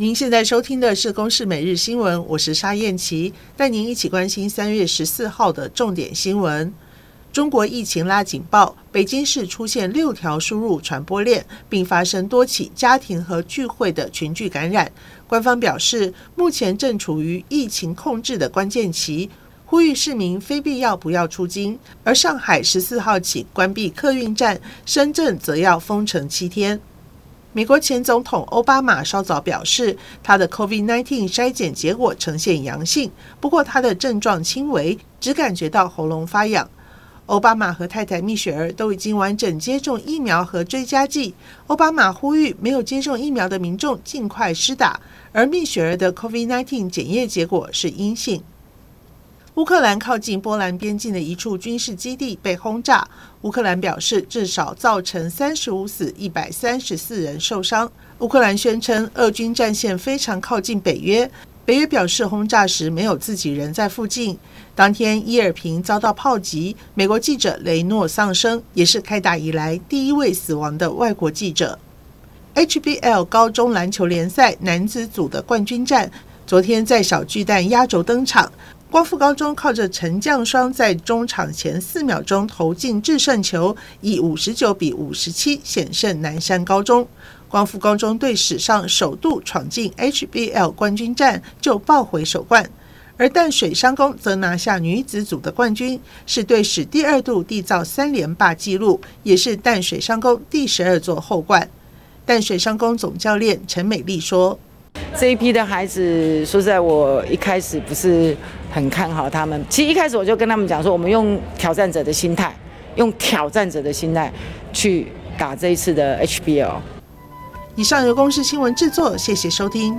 您现在收听的是《公视每日新闻》，我是沙燕琪，带您一起关心三月十四号的重点新闻。中国疫情拉警报，北京市出现六条输入传播链，并发生多起家庭和聚会的群聚感染。官方表示，目前正处于疫情控制的关键期，呼吁市民非必要不要出京。而上海十四号起关闭客运站，深圳则要封城七天。美国前总统欧巴马稍早表示，他的 COVID-19 筛检结果呈现阳性，不过他的症状轻微，只感觉到喉咙发痒。欧巴马和太太蜜雪儿都已经完整接种疫苗和追加剂。欧巴马呼吁没有接种疫苗的民众尽快施打，而蜜雪儿的 COVID-19 检验结果是阴性。乌克兰靠近波兰边境的一处军事基地被轰炸，乌克兰表示至少造成三十五死、一百三十四人受伤。乌克兰宣称，俄军战线非常靠近北约，北约表示轰炸时没有自己人在附近。当天，伊尔平遭到炮击，美国记者雷诺丧生，也是开打以来第一位死亡的外国记者。HBL 高中篮球联赛男子组的冠军战，昨天在小巨蛋压轴登场。光复高中靠着陈将双在中场前四秒钟投进制胜球，以五十九比五十七险胜南山高中。光复高中队史上首度闯进 HBL 冠军战，就抱回首冠。而淡水商工则拿下女子组的冠军，是队史第二度缔造三连霸纪录，也是淡水商工第十二座后冠。淡水商工总教练陈美丽说。这一批的孩子，说实在，我一开始不是很看好他们。其实一开始我就跟他们讲说，我们用挑战者的心态，用挑战者的心态去打这一次的 HBL。以上由公视新闻制作，谢谢收听。